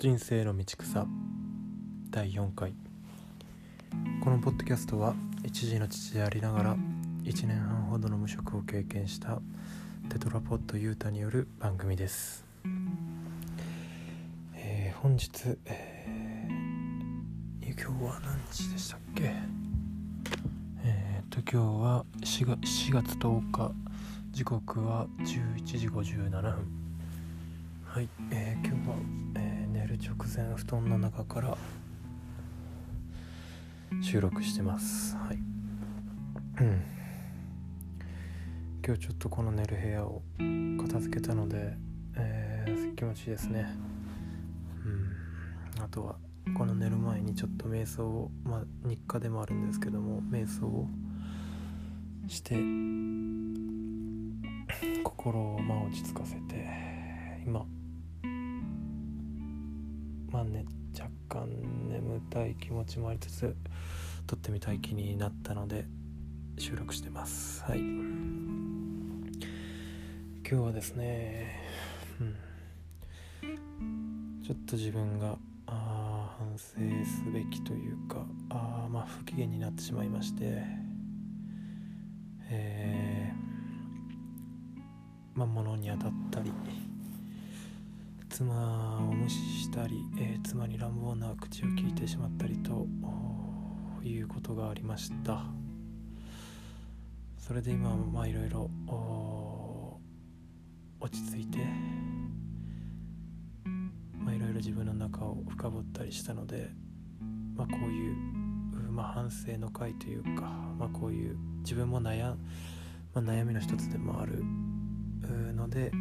人生の道草。第4回。このポッドキャストは一児の父でありながら1年半ほどの無職を経験したテトラポットユータによる番組です、えー、本日、えー、今日は何日でしたっけ？えー、と今日は 4, 4月10日。時刻は11時57分。はい、えー、今日は、えー、寝る直前布団の中から収録してます。はい。うん。今日ちょっとこの寝る部屋を片付けたので、えー、気持ちいいですね。うん。あとはこの寝る前にちょっと瞑想をまあ日課でもあるんですけども瞑想をして心をまあ落ち着かせて今まあね若干眠たい気持ちもありつつ撮ってみたい気になったので収録してます。はい。今日はですねうん。ちょっと自分があ反省すべきというかあまあ不機嫌になってしまいましてえー、まあ物に当たったり妻を無視したり、えー、妻に乱暴な口を聞いてしまったりということがありました。それで今まあいろいろ落ち着いてまあいろいろ自分の中を深掘ったりしたのでまあこういう、まあ、反省の回というかまあこういう自分も悩,、まあ、悩みの一つでもあるので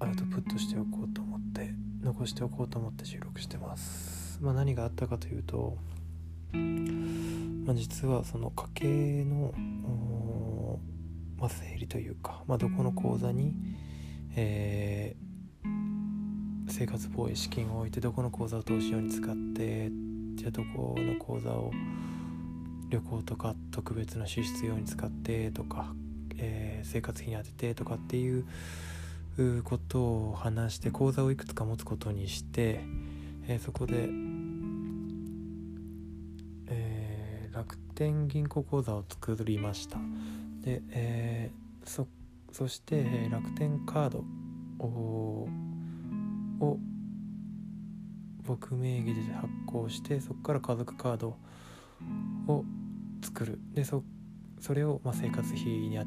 アウトプットしておこうと思って残しておこうと思って収録してます。まあ、何があったかというと、まあ、実はその家計の、まあ、整理というか、まあ、どこの口座に、えー、生活防衛資金を置いてどこの口座を投資用に使ってじゃあどこの口座を旅行とか特別な支出用に使ってとか、えー、生活費に充ててとかっていうことを話して講座をいくつか持つことにして、えー、そこで、えー、楽天銀行口座を作りました。で、えー、そそして、え楽天カードを僕名義で発行してそこから家族カードを作る。でそそれをまあ生活費に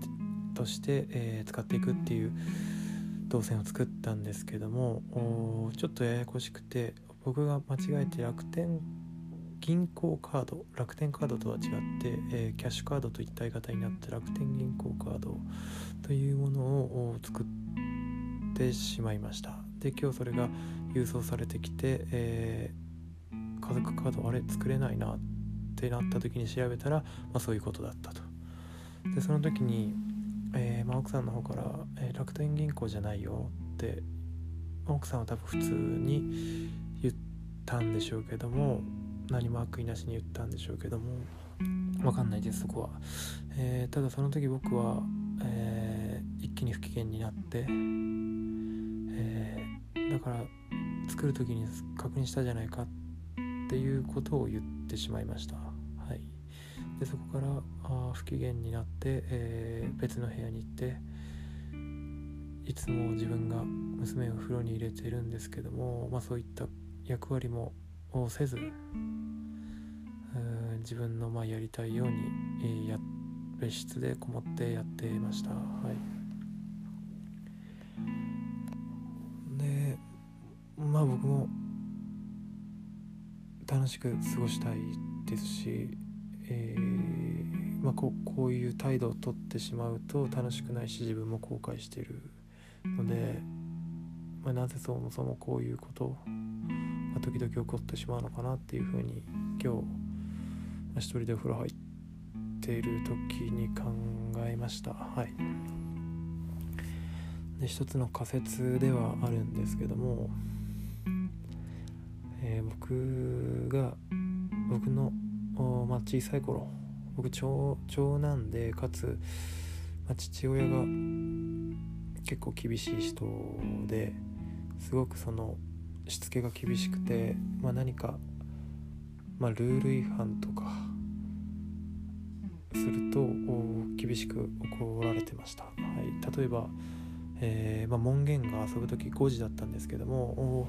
として、えー、使っていくっていう動線を作ったんですけどもちょっとややこしくて僕が間違えて楽天銀行カード楽天カードとは違って、えー、キャッシュカードと一体型になって楽天銀行カードというものを作ってしまいました。で今日それが郵送されてきて、えー、家族カードあれ作れないなってなった時に調べたら、まあ、そういうことだったと。でその時にえー、まあ、奥さんの方から、えー、楽天銀行じゃないよって、奥さんは多分普通に言ったんでしょうけども何も悪意なしに言ったんでしょうけども分かんないですそこは、えー、ただその時僕は、えー一気に不機嫌になって、えだから作る時に確認したじゃないかっていうことを言ってしまいました。はい。でそこから不機嫌になって、えー、別の部屋に行っていつも自分が娘を風呂に入れてるんですけども、まあ、そういった役割もせず自分のまあやりたいように、えー、や別室でこもってやってました。はい、でまあ僕も楽しく過ごしたいですしえー、まあ、ここういう態度をとってしまうと楽しくないし自分も後悔しているので、まあ、なぜそもそもこういうことが時々起こってしまうのかなっていうふうに今日、まあ、一人でお風呂入っている時に考えました。はいで一つの仮説ではあるんですけども、えー、僕が僕のまあ、小さい頃。僕長男でかつ、まあ、父親が結構厳しい人ですごくそのしつけが厳しくて、まあ、何か、まあ、ルール違反とかすると厳しく怒られてました、はい、例えば、えー、まあ、門限が遊ぶ時5時だったんですけども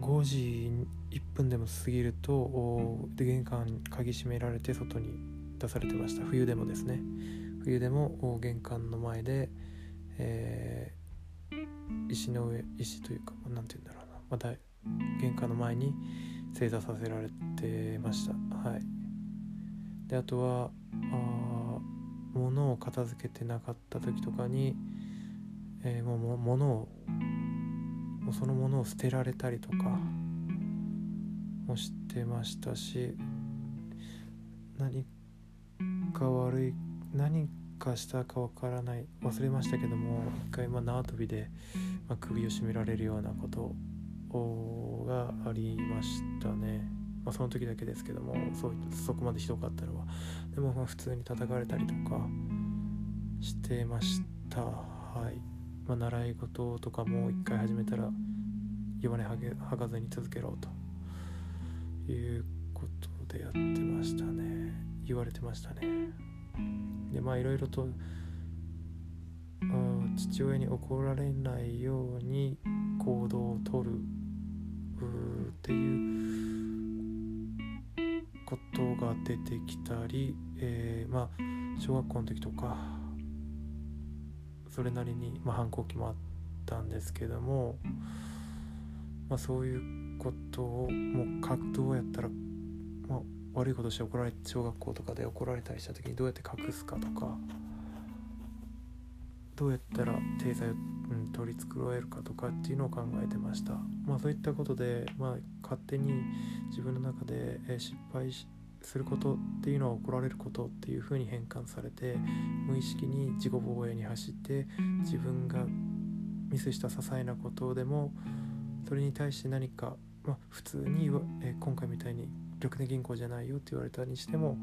5時1分でも過ぎると玄関鍵閉められて外に出されてました。冬でもですね。冬でも玄関の前で、えー、石の上石というか何て言うんだろうな。また玄関の前に正座させられてました。はい。であとはあ物を片付けてなかった時とかに、えー、もう物をもうそのものを捨てられたりとかもしてましたし何か悪い何かしたかわからない忘れましたけども一回まあ縄跳びで、まあ、首を絞められるようなことがありましたね。まあ、その時だけですけどもそうそこまでひどかったのは。でもまあ普通に叩かれたりとかしてました。はい、まあ、習い事とかも一回始めたら弱音吐かずに続けろと。いうことでやってましたね。言われてましたね。でまあいろいろと父親に怒られないように行動をとるっていうことが出てきたり、えー、まあ小学校の時とかそれなりに、まあ、反抗期もあったんですけども、まあ、そういうことをもうどうやったら、まあ、悪いことして怒られ小学校とかで怒られたりした時にどうやって隠すかとかどうやったら体裁を、うん、取り繕えるかとかっていうのを考えてました。まあそういったことで、まあ、勝手に自分の中で、え失敗することっていうのは怒られることっていうふうに変換されて無意識に自己防衛に走って自分がミスした些細なことでもそれに対して何か、まあ、普通に、え今回みたいに緑根銀行じゃないよって言われたにしても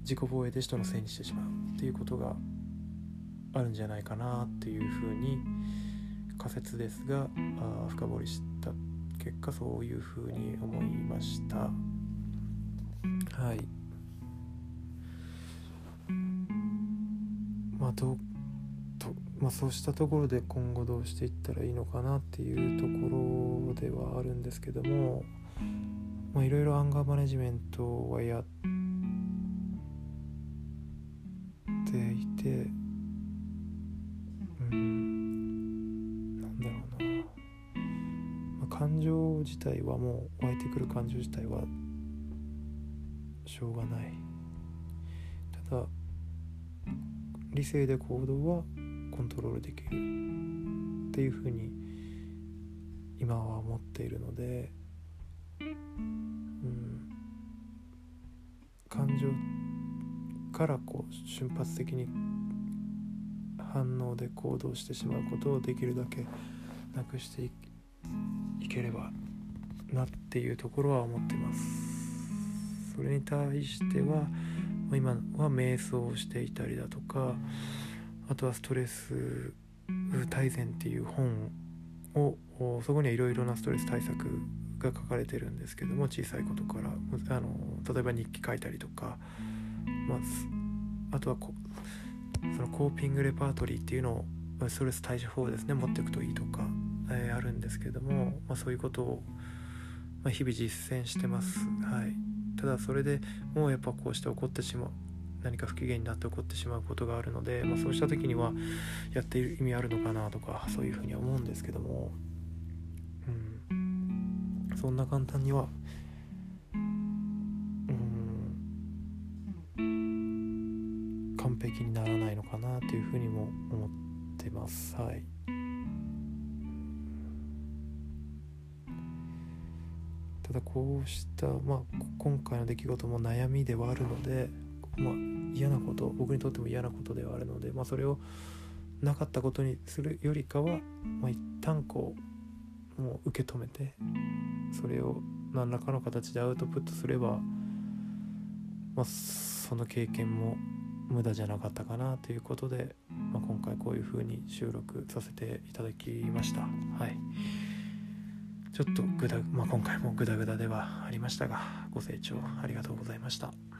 自己防衛で人のせいにしてしまうっていうことがあるんじゃないかなっていうふうに仮説ですがあ深掘りした結果そういうふうに思いました。はい。まあどまあそうしたところで今後どうしていったらいいのかなっていうところではあるんですけどもいろいろアンガーマネジメントはやっていてうんなんだろうな、まあ、感情自体はもう湧いてくる感情自体はしょうがない。ただ理性で行動はコントロールできる。っていうふうに今は思っているので、うん、感情からこう瞬発的に反応で行動してしまうことをできるだけなくしていければなっていうところは思ってます。それに対しては今は瞑想をしていたりだとかあとはストレス大全っていう本をそこにはいろいろなストレス対策が書かれてるんですけども小さいことからあの例えば日記書いたりとか、まあ、あとはこそのコーピングレパートリーっていうのをストレス対処法ですね持っていくといいとか、えー、あるんですけども、まあ、そういうことを、まあ、日々実践してます。はい、ただそれでもうやっぱこうして起こってしま何か不機嫌になって起こってしまうことがあるので、まあ、そうした時にはやっている意味あるのかなとかそういうふうには思うんですけども、うん、そんな簡単にはうん。完璧にならないのかなというふうにも思ってます。はい。ただこうした、まあ、今回の出来事も悩みではあるので、まあ、嫌なこと僕にとっても嫌なことではあるので、まあ、それをなかったことにするよりかは、まあ、一旦こうもう受け止めてそれを何らかの形でアウトプットすれば、まあ、その経験も無駄じゃなかったかなということで、まあ、今回こういう風に収録させていただきましたはいちょっとグダ、まあ、今回もグダグダではありましたがご清聴ありがとうございました。